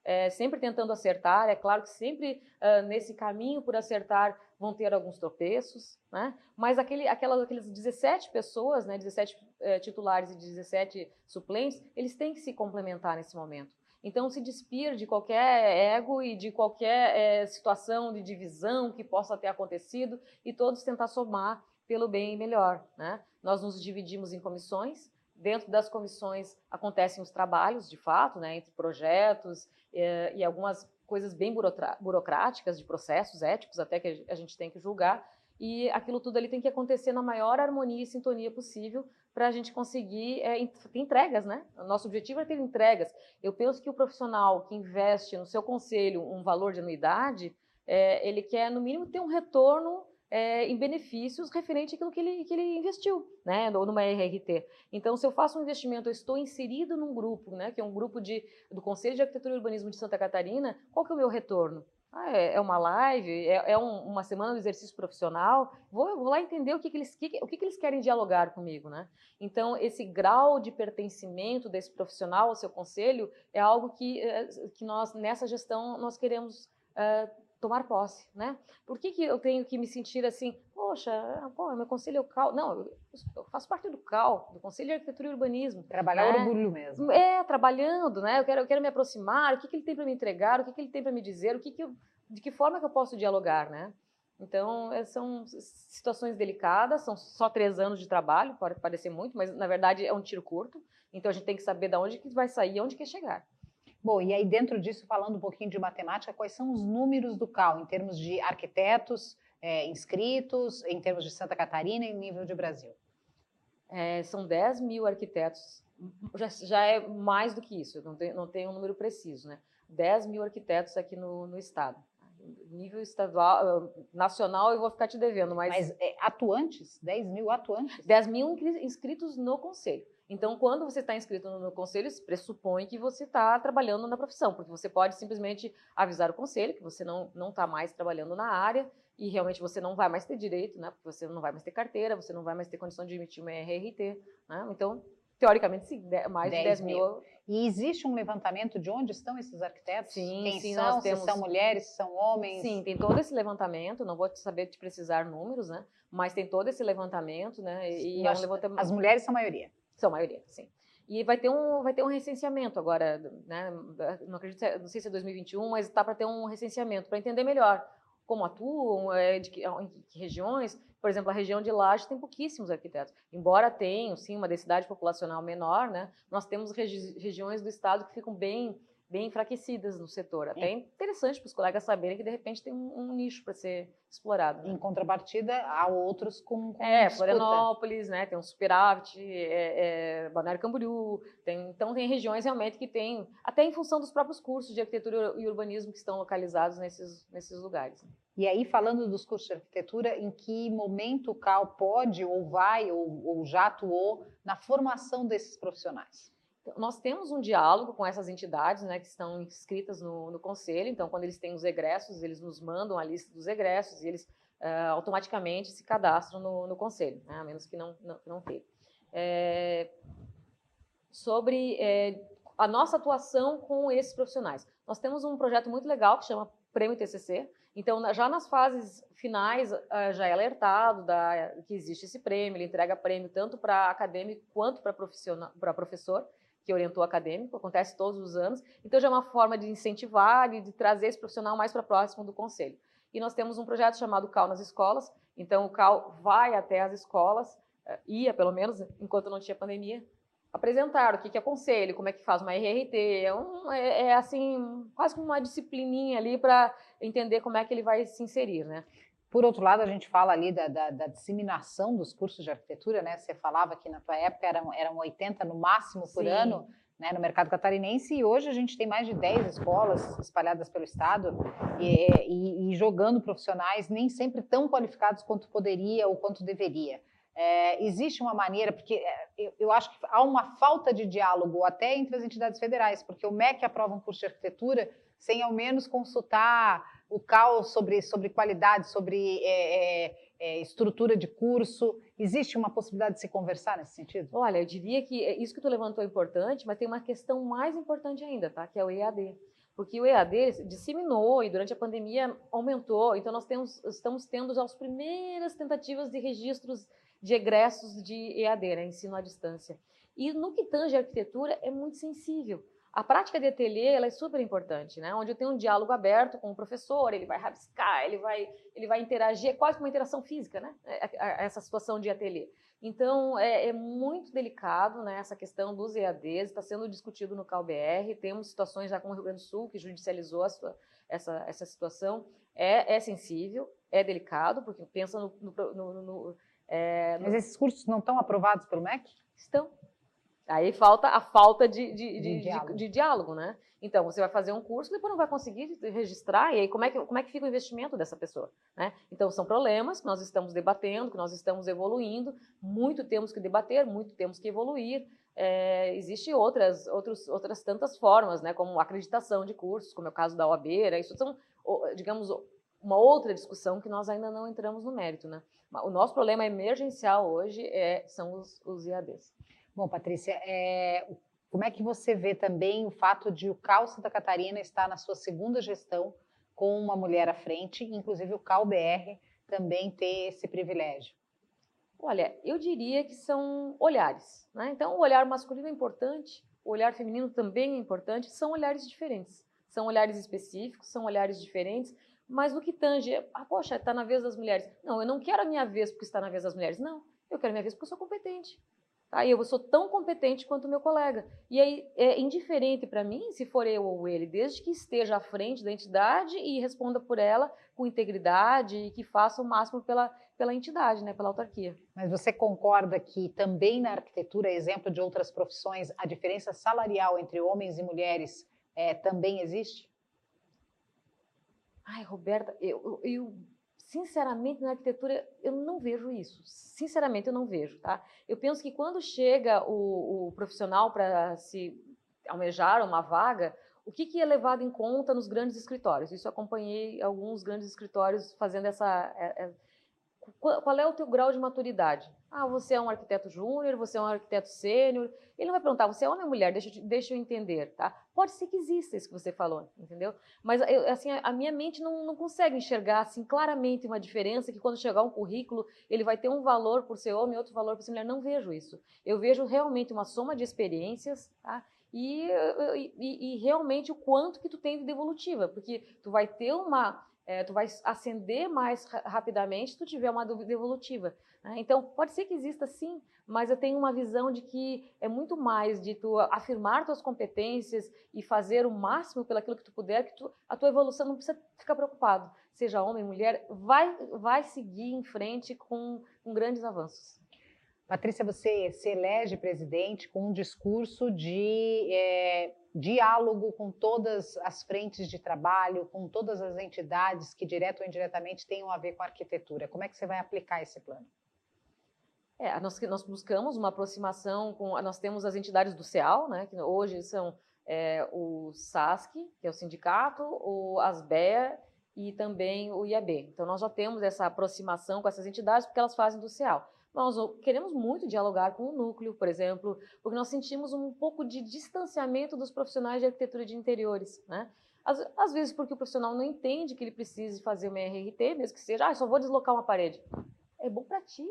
É, sempre tentando acertar. É claro que sempre uh, nesse caminho por acertar vão ter alguns tropeços, né? mas aquele, aquelas, aqueles 17 pessoas, né, 17 uh, titulares e 17 suplentes, eles têm que se complementar nesse momento. Então, se despir de qualquer ego e de qualquer é, situação de divisão que possa ter acontecido e todos tentar somar pelo bem melhor. Né? Nós nos dividimos em comissões, Dentro das comissões acontecem os trabalhos, de fato, né, entre projetos eh, e algumas coisas bem burocráticas, de processos éticos até que a gente tem que julgar, e aquilo tudo ali tem que acontecer na maior harmonia e sintonia possível para a gente conseguir é, entregas, né? O nosso objetivo é ter entregas. Eu penso que o profissional que investe no seu conselho um valor de anuidade, é, ele quer, no mínimo, ter um retorno é, em benefícios referente àquilo que ele, que ele investiu, né, ou numa RRT. Então, se eu faço um investimento, eu estou inserido num grupo, né, que é um grupo de, do Conselho de Arquitetura e Urbanismo de Santa Catarina, qual que é o meu retorno? Ah, é, é, uma live, é, é um, uma semana de exercício profissional, vou, vou lá entender o, que, que eles, que, o que, que eles querem dialogar comigo, né? Então, esse grau de pertencimento desse profissional ao seu conselho é algo que, é, que nós, nessa gestão, nós queremos uh, tomar posse, né? Por que, que eu tenho que me sentir assim, poxa, pô, meu conselho é o CAL? Não, eu faço parte do CAL, do Conselho de Arquitetura e Urbanismo. Trabalhar né? orgulho mesmo. É, trabalhando, né? Eu quero, eu quero me aproximar, o que, que ele tem para me entregar, o que, que ele tem para me dizer, o que, que eu, de que forma que eu posso dialogar, né? Então, é, são situações delicadas, são só três anos de trabalho, pode parecer muito, mas na verdade é um tiro curto. Então, a gente tem que saber de onde que vai sair e onde quer chegar. Bom, e aí dentro disso, falando um pouquinho de matemática, quais são os números do CAL em termos de arquitetos é, inscritos, em termos de Santa Catarina e nível de Brasil? É, são 10 mil arquitetos, já, já, é mais do que isso, não tem, não tem um número preciso, né? 10 mil arquitetos aqui no, no estado. Nível estadual, nacional, eu vou ficar te devendo, mas. Mas é, atuantes? 10 mil atuantes? 10 mil inscritos no conselho. Então, quando você está inscrito no, conselho, isso pressupõe que você está trabalhando na profissão, porque você pode simplesmente avisar o conselho que você não está mais trabalhando na área e realmente você não vai mais ter direito, né? Porque você não vai mais ter carteira, você não vai mais ter condição de emitir uma RRT, né? Então, teoricamente, sim, mais 10 de 10 mil. mil. E existe um levantamento de onde estão esses arquitetos? Sim, Quem sim, são? temos... Se são mulheres, se são homens? Sim, tem todo esse levantamento, não vou saber te precisar números, né? Mas tem todo esse levantamento, né? E é um levantamento... As mulheres são a maioria. São maioria, sim. E vai ter um, vai ter um recenseamento agora, né? Não acredito, é, não sei se é 2021, mas está para ter um recenseamento para entender melhor como atuam, é, de que, em que regiões. Por exemplo, a região de Laje tem pouquíssimos arquitetos. Embora tenham, sim, uma densidade populacional menor, né? Nós temos regi regiões do estado que ficam bem bem enfraquecidas no setor. Até é interessante para os colegas saberem que, de repente, tem um, um nicho para ser explorado. Né? Em contrapartida, há outros com, com É, disputa. Florianópolis, né, tem um superávit, é, é, Balneário Camboriú, tem, então tem regiões realmente que tem, até em função dos próprios cursos de arquitetura e urbanismo que estão localizados nesses, nesses lugares. Né? E aí, falando dos cursos de arquitetura, em que momento o CAL pode, ou vai, ou, ou já atuou na formação desses profissionais? Nós temos um diálogo com essas entidades né, que estão inscritas no, no, conselho, então, quando eles têm os egressos, eles nos mandam a lista dos egressos e eles uh, automaticamente se cadastram no, no conselho, né, a menos que não, não, não tenha. É, sobre é, a nossa atuação com esses profissionais. Nós temos um projeto muito legal que chama Prêmio TCC, então, já nas fases finais, já é alertado da, que existe esse prêmio, ele entrega prêmio tanto para acadêmico quanto para professor, que orientou acadêmico, acontece todos os anos. Então, já é uma forma de incentivar e de trazer esse profissional mais para próximo do conselho. E nós temos um projeto chamado CAL nas escolas. Então, o CAL vai até as escolas, eh, ia pelo menos, enquanto não tinha pandemia, apresentar o que é conselho, como é que faz uma RRT. É, um, é, é assim, quase como uma disciplininha ali para entender como é que ele vai se inserir, né? Por outro lado, a gente fala ali da, da, da, disseminação dos cursos de arquitetura, né? Você falava que na tua época eram, eram 80 no máximo por Sim. ano. né, no mercado catarinense e hoje a gente tem mais de 10 escolas espalhadas pelo estado e, e, e jogando profissionais nem sempre tão qualificados quanto poderia ou quanto deveria. É, existe uma maneira, porque é, eu, eu, acho que há uma falta de diálogo até entre as entidades federais, porque o MEC aprova um curso de arquitetura sem ao menos consultar o CAL sobre, sobre qualidade, sobre é, é, é, estrutura de curso. Existe uma possibilidade de se conversar nesse sentido? Olha, eu diria que é, isso que tu levantou é importante, mas tem uma questão mais importante ainda, tá? que é o EAD. Porque o EAD disseminou e durante a pandemia aumentou, então nós temos, estamos tendo as primeiras tentativas de registros de egressos de EAD, né, ensino à distância. E no que tange a arquitetura é muito sensível. A prática de ateliê ela é super importante, né? Onde eu tenho um diálogo aberto com o professor, ele vai rabiscar, ele vai, ele vai interagir, é quase uma interação física, né? É, é, essa situação de ateliê. Então, é, é, muito delicado né, essa questão dos EADs, está sendo discutido no CalBR, temos situações já com o Rio Grande do Sul, que judicializou sua, essa, essa situação. É, é sensível, é delicado, porque pensa no, no, no, no é, Mas esses cursos não estão aprovados pelo MEC? Estão. Aí falta a falta de, de, de, diálogo. de diálogo, né? Então, você vai fazer um curso, depois não vai conseguir registrar, e aí como é que, como é que fica o investimento dessa pessoa? Né? Então, são problemas que nós estamos debatendo, que nós estamos evoluindo, muito temos que debater, muito temos que evoluir. É, Existem outras, outros, outras tantas formas, né? como acreditação de cursos, como é o caso da OAB, né? isso são, digamos, uma outra discussão que nós ainda não entramos no mérito. Né? O nosso problema emergencial hoje é, são os, os IADs. Bom, Patrícia, é, como é que você vê também o fato de o CAL Santa Catarina estar na sua segunda gestão com uma mulher à frente, inclusive o CAL BR também ter esse privilégio? Olha, eu diria que são olhares. Né? Então, o olhar masculino é importante, o olhar feminino também é importante, são olhares diferentes. São olhares específicos, são olhares diferentes, mas no que tange, ah, poxa, está na vez das mulheres. Não, eu não quero a minha vez porque está na vez das mulheres. Não, eu quero a minha vez porque eu sou competente. Aí eu sou tão competente quanto o meu colega. E aí é indiferente para mim se for eu ou ele, desde que esteja à frente da entidade e responda por ela com integridade e que faça o máximo pela, pela entidade, né, pela autarquia. Mas você concorda que também na arquitetura, exemplo de outras profissões, a diferença salarial entre homens e mulheres é, também existe? Ai, Roberta, eu, eu, sinceramente na arquitetura eu não vejo isso. Sinceramente eu não vejo, tá? Eu penso que quando chega o, o profissional para se almejar uma vaga, o que, que, é levado em conta nos grandes escritórios? Isso eu acompanhei alguns grandes escritórios fazendo essa, é, é, qual é o teu grau de maturidade? Ah, você é um arquiteto júnior, você é um arquiteto sênior. Ele não vai perguntar, você é homem ou mulher? Deixa eu, deixa eu entender, tá? Pode ser que exista isso que você falou, entendeu? Mas, eu, assim, a minha mente não, não consegue enxergar, assim, claramente uma diferença que quando chegar um currículo, ele vai ter um valor por ser homem e outro valor por ser mulher. Não vejo isso. Eu vejo realmente uma soma de experiências, tá? E, e, e realmente o quanto que tu tem de devolutiva, porque tu vai ter uma é, tu vai ascender mais ra rapidamente se tu tiver uma dúvida evolutiva. Né? Então, pode ser que exista sim, mas eu tenho uma visão de que é muito mais de tu afirmar tuas competências e fazer o máximo pelaquilo que tu puder, que tu, a tua evolução não precisa ficar preocupado. Seja homem, mulher, vai, vai seguir em frente com, com grandes avanços. Patrícia, você se elege presidente com um discurso de é, diálogo com todas as frentes de trabalho, com todas as entidades que, direto ou indiretamente, tenham a ver com a arquitetura. Como é que você vai aplicar esse plano? É, nós, nós buscamos uma aproximação com. Nós temos as entidades do CEAL, né, que hoje são é, o SASC, que é o sindicato, o ASBEA e também o IAB. Então, nós já temos essa aproximação com essas entidades porque elas fazem do CEAL. Nós queremos muito dialogar com o núcleo, por exemplo, porque nós sentimos um pouco de distanciamento dos profissionais de arquitetura de interiores, né? Às, às vezes porque o profissional não entende que ele precise fazer uma RRT, mesmo que seja, ah, só vou deslocar uma parede. É bom para ti.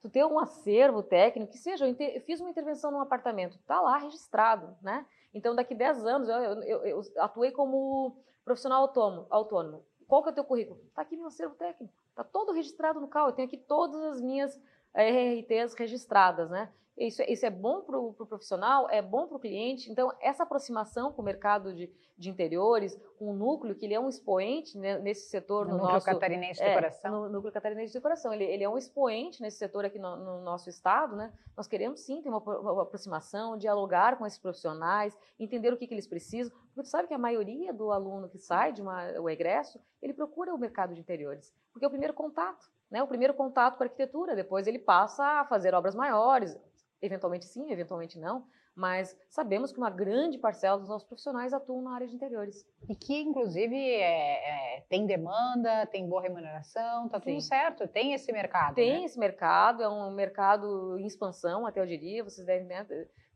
Tu ter um acervo técnico, que seja, eu, eu fiz uma intervenção num apartamento, tá lá registrado, né? Então, daqui 10 anos, eu, eu, eu atuei como profissional autônomo, autônomo. Qual que é o teu currículo? Tá aqui meu acervo técnico. Tá todo registrado no CAL. Eu tenho aqui todas as minhas RRTs registradas, né? Isso, é, isso é bom para o pro profissional, é bom para o cliente. Então, essa aproximação com o mercado de, de interiores, com o núcleo, que ele é um expoente né, nesse setor no, no núcleo nosso... catarinense de é, decoração. No núcleo catarinense de decoração. Ele, ele é um expoente nesse setor aqui no, no, nosso estado, né? Nós queremos sim ter uma, uma, aproximação, dialogar com esses profissionais, entender o que, que eles precisam. Porque tu sabe que a maioria do aluno que sai de uma, o egresso, ele procura o mercado de interiores, porque é o primeiro contato. Né, o primeiro contato com a arquitetura, depois ele passa a fazer obras maiores, eventualmente sim, eventualmente não, mas sabemos que uma grande parcela dos nossos profissionais atuam na área de interiores. E que, inclusive, é, é, tem demanda, tem boa remuneração, está tudo certo, tem esse mercado. Tem né? esse mercado, é um mercado em expansão, até eu diria, vocês devem né,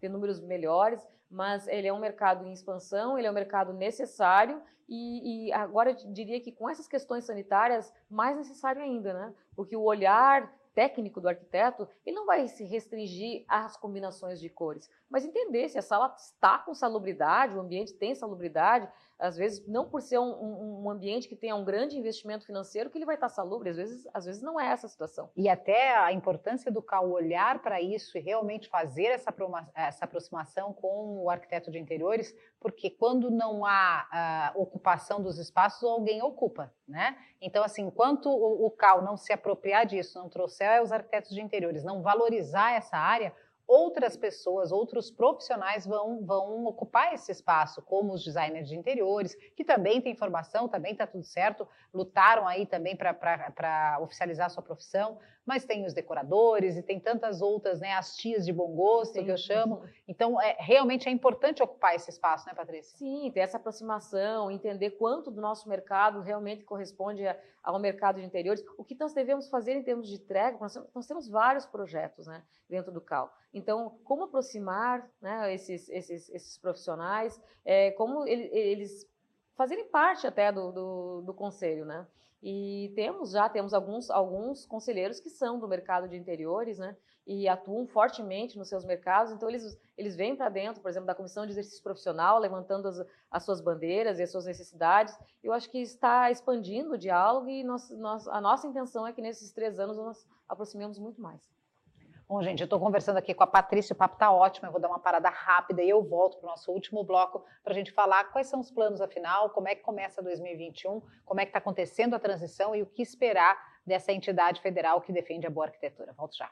ter números melhores, mas ele é um mercado em expansão, ele é um mercado necessário e, e agora eu diria que com essas questões sanitárias, mais necessário ainda, né? Porque o olhar técnico do arquiteto, ele não vai se restringir às combinações de cores, mas entender se a sala está com salubridade, o ambiente tem salubridade, às vezes não por ser um, um, ambiente que tenha um grande investimento financeiro que ele vai estar salubre, às vezes, às vezes não é essa a situação. E até a importância do CAL olhar para isso e realmente fazer essa, essa aproximação com o arquiteto de interiores, porque quando não há uh, ocupação dos espaços, alguém ocupa, né? Então, assim, enquanto o, o CAL não se apropriar disso, não trouxer os arquitetos de interiores, não valorizar essa área, outras pessoas, outros profissionais vão, vão ocupar esse espaço, como os designers de interiores, que também têm formação, também está tudo certo, lutaram aí também para oficializar sua profissão, mas tem os decoradores e tem tantas outras, né, as tias de bom gosto, Sim. que eu chamo. Então, é, realmente é importante ocupar esse espaço, né, Patrícia? Sim, ter essa aproximação, entender quanto do nosso mercado realmente corresponde ao mercado de interiores, o que nós devemos fazer em termos de entrega, nós, nós temos vários projetos, né, dentro do CAL. Então, como aproximar né, esses, esses, esses profissionais, é, como ele, eles fazerem parte até do, do, do conselho, né? E temos já temos alguns, alguns conselheiros que são do mercado de interiores, né? E atuam fortemente nos seus mercados. Então, eles, eles vêm para dentro, por exemplo, da comissão de exercício profissional, levantando as, as suas bandeiras e as suas necessidades. Eu acho que está expandindo o diálogo e nós, nós, a nossa intenção é que nesses três anos nós aproximemos muito mais. Bom, gente, eu estou conversando aqui com a Patrícia, o papo está ótimo, eu vou dar uma parada rápida e eu volto para o nosso último bloco para a gente falar quais são os planos afinal, como é que começa 2021, como é que está acontecendo a transição e o que esperar dessa entidade federal que defende a boa arquitetura. Volto já.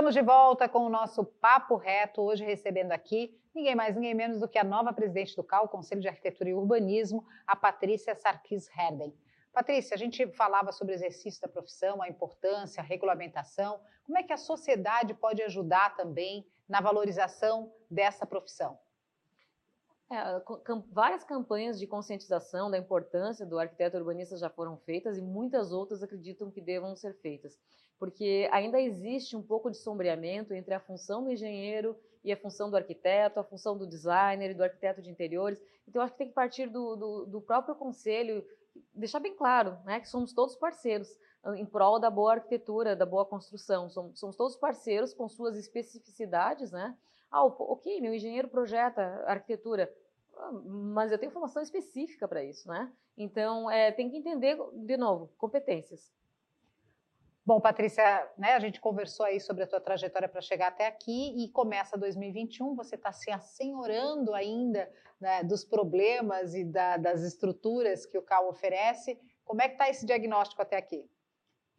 Estamos de volta com o nosso Papo Reto, hoje recebendo aqui ninguém mais, ninguém menos do que a nova presidente do CAL, Conselho de Arquitetura e Urbanismo, a Patrícia Sarkis Herden. Patrícia, a gente falava sobre o exercício da profissão, a importância, a regulamentação. Como é que a sociedade pode ajudar também na valorização dessa profissão? É, várias campanhas de conscientização da importância do arquiteto urbanista já foram feitas e muitas outras acreditam que devam ser feitas porque ainda existe um pouco de sombreamento entre a função do engenheiro e a função do arquiteto, a função do designer e do arquiteto de interiores. Então, acho que tem que partir do, do, do próprio conselho, deixar bem claro né, que somos todos parceiros em prol da boa arquitetura, da boa construção. Somos, somos todos parceiros com suas especificidades, né? Ah, ok, meu engenheiro projeta arquitetura, ah, mas eu tenho formação específica para isso, né? Então, é, tem que entender, de novo, competências. Bom, Patrícia, né, a gente conversou aí sobre a tua trajetória para chegar até aqui e começa 2021, você está se assenhorando ainda né, dos problemas e da, das estruturas que o CAU oferece. Como é que está esse diagnóstico até aqui?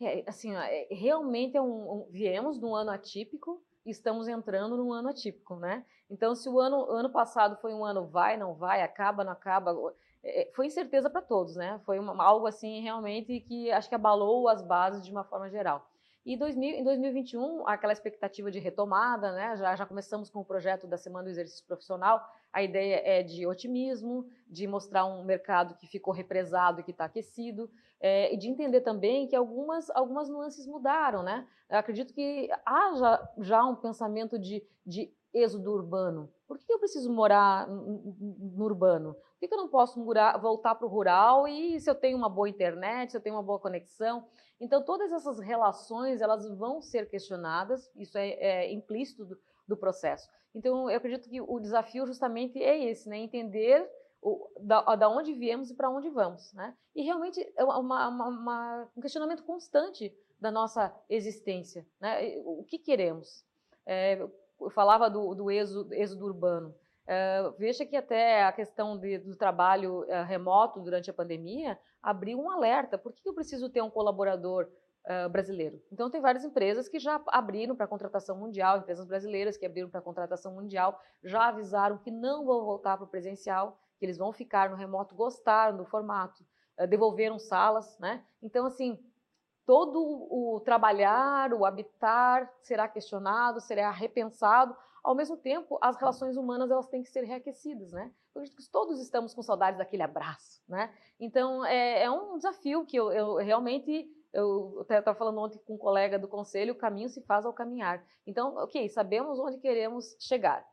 É, assim, é, realmente é um, um, viemos de um ano atípico e estamos entrando num ano atípico, né? Então, se o ano, ano passado foi um ano vai, não vai, acaba, não acaba, foi incerteza para todos, né? Foi uma, algo assim realmente que acho que abalou as bases de uma forma geral. E 2000, em 2021, aquela expectativa de retomada, né? Já, já começamos com o projeto da Semana do Exercício Profissional. A ideia é de otimismo, de mostrar um mercado que ficou represado e que está aquecido, é, e de entender também que algumas, algumas nuances mudaram, né? Eu acredito que haja já um pensamento de, de êxodo urbano. Por que eu preciso morar no urbano? Por que eu não posso morar, voltar para o rural e se eu tenho uma boa internet, se eu tenho uma boa conexão? Então, todas essas relações, elas vão ser questionadas, isso é, é implícito do, do, processo. Então, eu acredito que o desafio justamente é esse, né? Entender o, da, da onde viemos e para onde vamos, né? E realmente é uma, uma, uma, um questionamento constante da nossa existência, né? O que queremos? É, eu falava do, do êxodo, êxodo urbano. Uh, veja que até a questão de, do trabalho uh, remoto durante a pandemia abriu um alerta. Por que eu preciso ter um colaborador uh, brasileiro? Então, tem várias empresas que já abriram para contratação mundial, empresas brasileiras que abriram para contratação mundial, já avisaram que não vão voltar para o presencial, que eles vão ficar no remoto, gostaram do formato, devolveram salas, né? Então, assim, todo o trabalhar, o habitar será questionado, será repensado. Ao mesmo tempo, as relações humanas elas têm que ser reaquecidas, né? Todos estamos com saudades daquele abraço, né? Então é, é um desafio que eu, eu realmente eu estava falando ontem com um colega do conselho, o caminho se faz ao caminhar. Então, ok, sabemos onde queremos chegar,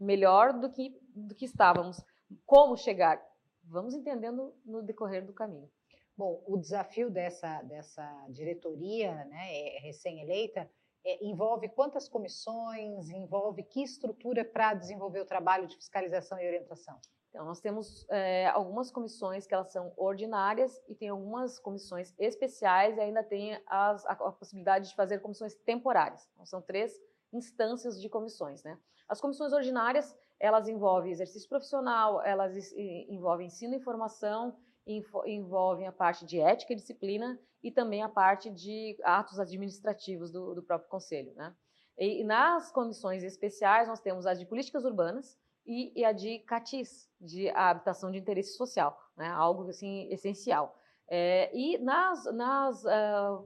melhor do que do que estávamos. Como chegar? Vamos entendendo no decorrer do caminho. Bom, o desafio dessa, dessa diretoria né, é, recém-eleita é, envolve quantas comissões, envolve que estrutura para desenvolver o trabalho de fiscalização e orientação? Então, nós temos é, algumas comissões que elas são ordinárias e tem algumas comissões especiais e ainda tem as, a, a, possibilidade de fazer comissões temporárias. Então, são três instâncias de comissões, né? As comissões ordinárias, elas envolvem exercício profissional, elas envolvem ensino e formação, envolvem a parte de ética e disciplina e também a parte de atos administrativos do, do próprio conselho. Né? E, nas comissões especiais nós temos as de políticas urbanas e, e a de CATIS, de habitação de interesse social, né? algo assim essencial. É, e nas, nas uh,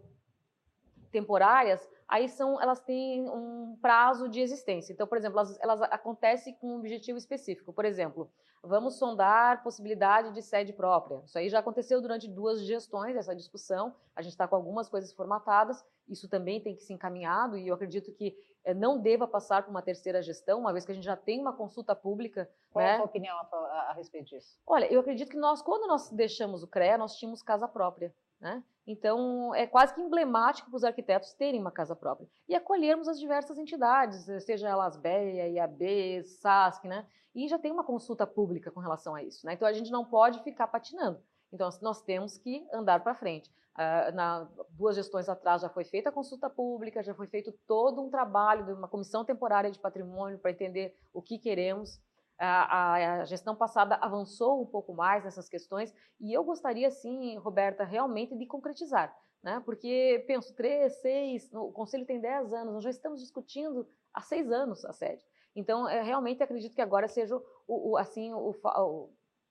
temporárias, aí são, elas têm um prazo de existência. Então, por exemplo, elas, elas acontecem com um objetivo específico. Por exemplo, vamos sondar possibilidade de sede própria. Isso aí já aconteceu durante duas gestões, essa discussão. A gente está com algumas coisas formatadas, isso também tem que ser encaminhado, e eu acredito que é, não deva passar por uma terceira gestão, uma vez que a gente já tem uma consulta pública. Qual né? é a sua opinião a, a, a respeito disso? Olha, eu acredito que nós, quando nós deixamos o CREA, nós tínhamos casa própria. Né? Então, é quase que emblemático para os arquitetos terem uma casa própria e acolhermos as diversas entidades, seja elas BEA, IAB, SASC, né? E já tem uma consulta pública com relação a isso, né? Então, a gente não pode ficar patinando. Então, nós temos que andar para frente. Uh, na duas gestões atrás já foi feita a consulta pública, já foi feito todo um trabalho de uma comissão temporária de patrimônio para entender o que queremos a, a, gestão passada avançou um pouco mais nessas questões e eu gostaria, sim, Roberta, realmente de concretizar. Né? Porque, penso, três, seis, o Conselho tem dez anos, nós já estamos discutindo há seis anos a sede. Então, eu realmente acredito que agora seja o, o assim, o,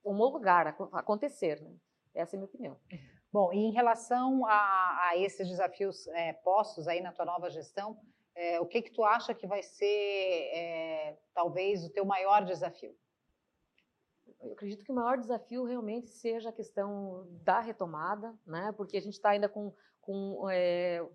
o, acontecer. Né? Essa é a minha opinião. Bom, e em relação a, a esses desafios é, postos aí na tua nova gestão, é, o que que tu acha que vai ser, é, talvez, o teu maior desafio? Eu acredito que o maior desafio realmente seja a questão da retomada, né? Porque a gente está ainda com, com é,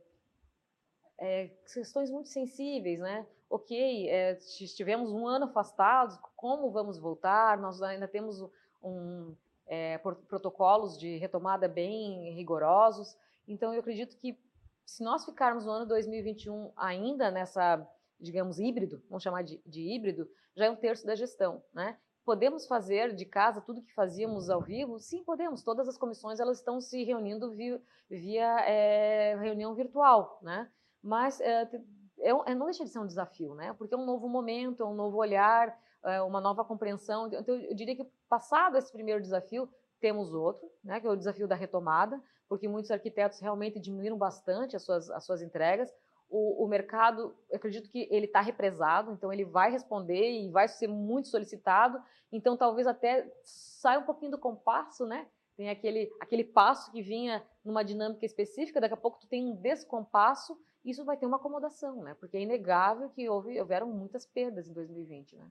é, questões muito sensíveis, né? Ok, é, estivemos um ano afastados, como vamos voltar? Nós ainda temos um, é, protocolos de retomada bem rigorosos. Então, eu acredito que se nós ficarmos no ano 2021 ainda nessa, digamos, híbrido, vamos chamar de, de híbrido, já é um terço da gestão, né? Podemos fazer de casa tudo que fazíamos ao vivo? Sim, podemos. Todas as comissões elas estão se reunindo via, via é, reunião virtual, né? Mas é, é, é, não deixa de ser um desafio, né? Porque é um novo momento, é um novo olhar, é uma nova compreensão. Então, eu diria que passado esse primeiro desafio, temos outro, né? Que é o desafio da retomada porque muitos arquitetos realmente diminuíram bastante as suas, as suas entregas. O, o mercado, acredito que ele está represado, então ele vai responder e vai ser muito solicitado. Então talvez até saia um pouquinho do compasso, né? Tem aquele, aquele passo que vinha numa dinâmica específica, daqui a pouco tu tem um descompasso isso vai ter uma acomodação, né? Porque é inegável que houve, houveram muitas perdas em 2020, né?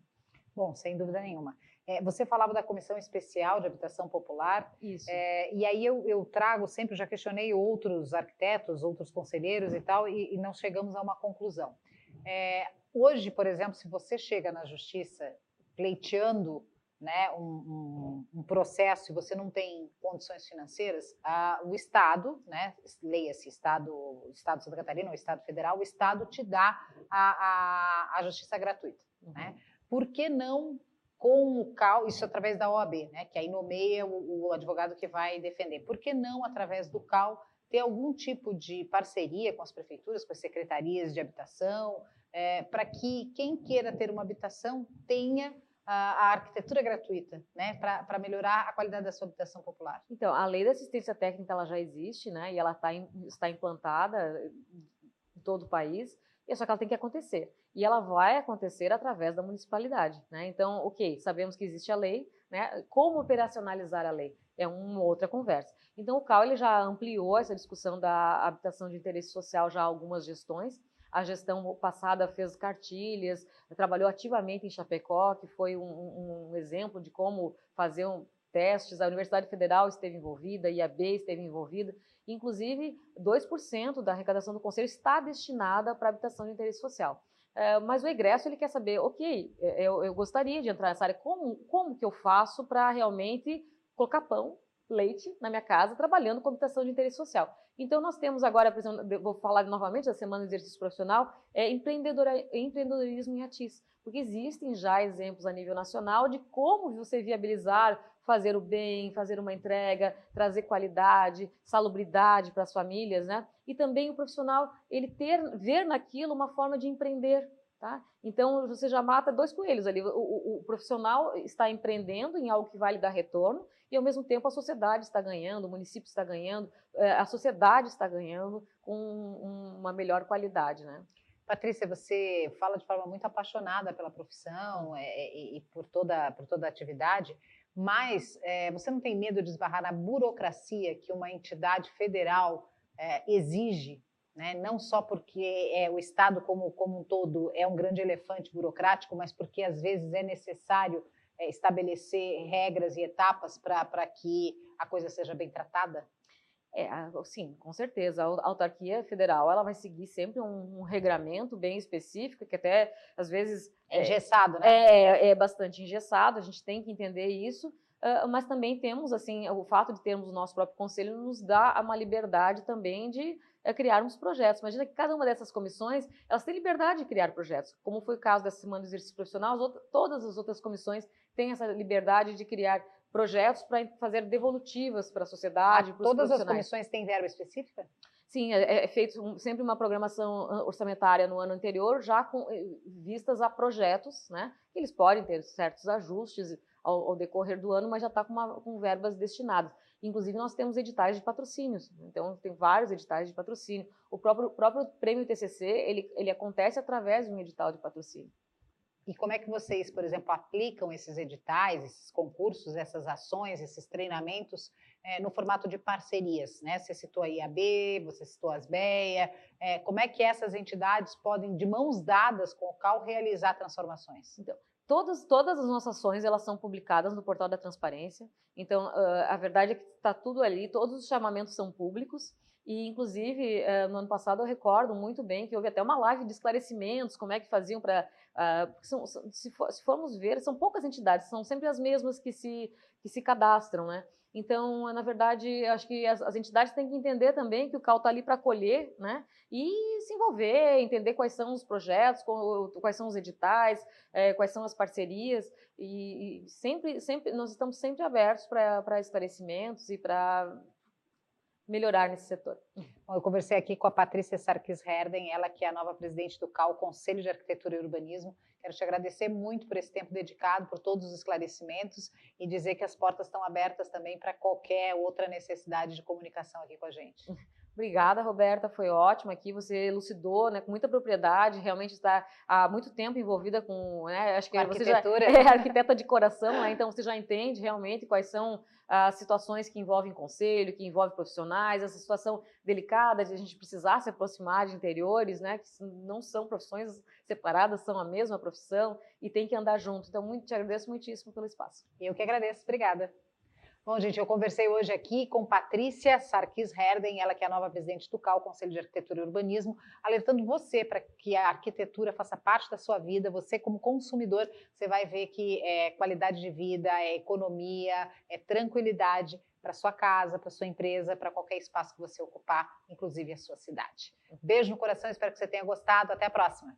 Bom, sem dúvida nenhuma. É, você falava da Comissão Especial de Habitação Popular. Isso. É, e aí eu, eu, trago sempre, já questionei outros arquitetos, outros conselheiros e tal, e, e não chegamos a uma conclusão. É, hoje, por exemplo, se você chega na justiça pleiteando né, um, um, um processo e você não tem condições financeiras, a, o Estado, né, leia-se Estado, Estado de Santa Catarina ou Estado Federal, o Estado te dá a, a, a justiça gratuita. Uhum. Né? Por que não com o CAL, isso através da OAB, né, que aí nomeia o, o advogado que vai defender. Por que não, através do CAL, ter algum tipo de parceria com as prefeituras, com as secretarias de habitação, é, para que quem queira ter uma habitação tenha a, a arquitetura gratuita, né, para melhorar a qualidade da sua habitação popular. Então, a lei da assistência técnica ela já existe, né, e ela tá, está implantada em todo o país, e só que ela tem que acontecer. E ela vai acontecer através da municipalidade, né? Então, ok, sabemos que existe a lei, né? Como operacionalizar a lei? É uma outra conversa. Então, o CAL ele já ampliou essa discussão da habitação de interesse social já há algumas gestões, a gestão passada fez cartilhas, trabalhou ativamente em Chapecó, que foi um, um exemplo de como fazer um, testes. A Universidade Federal esteve envolvida, a IAB esteve envolvida. Inclusive, 2% da arrecadação do Conselho está destinada para habitação de interesse social. É, mas o egresso ele quer saber, ok, é, eu, eu, gostaria de entrar nessa área, como, como que eu faço para realmente colocar pão leite na minha casa, trabalhando com habitação de interesse social. Então, nós temos agora, por exemplo, vou falar novamente da Semana de Exercício Profissional, é empreendedorismo em atis, porque existem já exemplos a nível nacional de como você viabilizar fazer o bem, fazer uma entrega, trazer qualidade, salubridade para as famílias, né? E também o profissional, ele ter, ver naquilo uma forma de empreender, Tá? Então, você já mata dois coelhos ali. O, o, o, profissional está empreendendo em algo que vai lhe dar retorno e, ao mesmo tempo, a sociedade está ganhando, o município está ganhando, eh, a sociedade está ganhando com uma melhor qualidade. Né? Patrícia, você fala de forma muito apaixonada pela profissão é, e, e por, toda, por toda a atividade, mas é, você não tem medo de esbarrar na burocracia que uma entidade federal é, exige né? não só porque é, o Estado como, como um todo é um grande elefante burocrático, mas porque às vezes é necessário é, estabelecer regras e etapas para que a coisa seja bem tratada? É, sim, com certeza. A autarquia federal ela vai seguir sempre um, um regramento bem específico, que até às vezes é engessado, né? É, é bastante engessado. A gente tem que entender isso. Uh, mas também temos assim o fato de termos o nosso próprio conselho nos dá uma liberdade também de é, criarmos projetos. Imagina que cada uma dessas comissões, elas têm liberdade de criar projetos, como foi o caso dessa Semana do Exercício Profissional, todas as outras comissões têm essa liberdade de criar projetos para fazer devolutivas para a sociedade, ah, Todas as comissões têm verba específica? Sim, é, é feito sempre uma programação orçamentária no ano anterior, já com eh, vistas a projetos, né? Eles podem ter certos ajustes ao, ao decorrer do ano, mas já está com, com verbas destinadas. Inclusive, nós temos editais de patrocínios, então tem vários editais de patrocínio. O próprio, próprio prêmio TCC, ele, ele acontece através de um edital de patrocínio. E como é que vocês, por exemplo, aplicam esses editais, esses concursos, essas ações, esses treinamentos é, no formato de parcerias? Né? Você citou a IAB, você citou a ASBEA. É, como é que essas entidades podem, de mãos dadas com o CAL, realizar transformações? Então, Todas, todas as nossas ações elas são publicadas no portal da transparência. Então, uh, a verdade é que está tudo ali, todos os chamamentos são públicos. E, inclusive, uh, no ano passado eu recordo muito bem que houve até uma live de esclarecimentos, como é que faziam para. Uh, se, for, se formos ver, são poucas entidades, são sempre as mesmas que se, que se cadastram, né? Então, na verdade, acho que as, as entidades têm que entender também que o CAL está ali para acolher, né? E se envolver, entender quais são os projetos, quais são os editais, é, quais são as parcerias. E, e, sempre, sempre, nós estamos sempre abertos para esclarecimentos e para melhorar nesse setor. Bom, eu conversei aqui com a Patrícia Sarkis Herden, ela que é a nova presidente do CAL, Conselho de Arquitetura e Urbanismo. Quero te agradecer muito por esse tempo dedicado, por todos os esclarecimentos e dizer que as portas estão abertas também para qualquer outra necessidade de comunicação aqui com a gente. Obrigada, Roberta, foi ótimo aqui. Você elucidou né, com muita propriedade, realmente está há muito tempo envolvida com. Né, acho que você já é arquiteta de coração, né, então você já entende realmente quais são as situações que envolvem conselho, que envolvem profissionais, essa situação delicada de a gente precisar se aproximar de interiores, né, que não são profissões separadas, são a mesma profissão e tem que andar junto. Então, muito, te agradeço muitíssimo pelo espaço. Eu que agradeço, obrigada. Bom, gente, eu conversei hoje aqui com Patrícia Sarkis Herden, ela que é a nova presidente do CAL, Conselho de Arquitetura e Urbanismo, alertando você para que a arquitetura faça parte da sua vida. Você, como consumidor, você vai ver que é qualidade de vida, é economia, é tranquilidade para sua casa, para sua empresa, para qualquer espaço que você ocupar, inclusive a sua cidade. beijo no coração, espero que você tenha gostado. Até a próxima.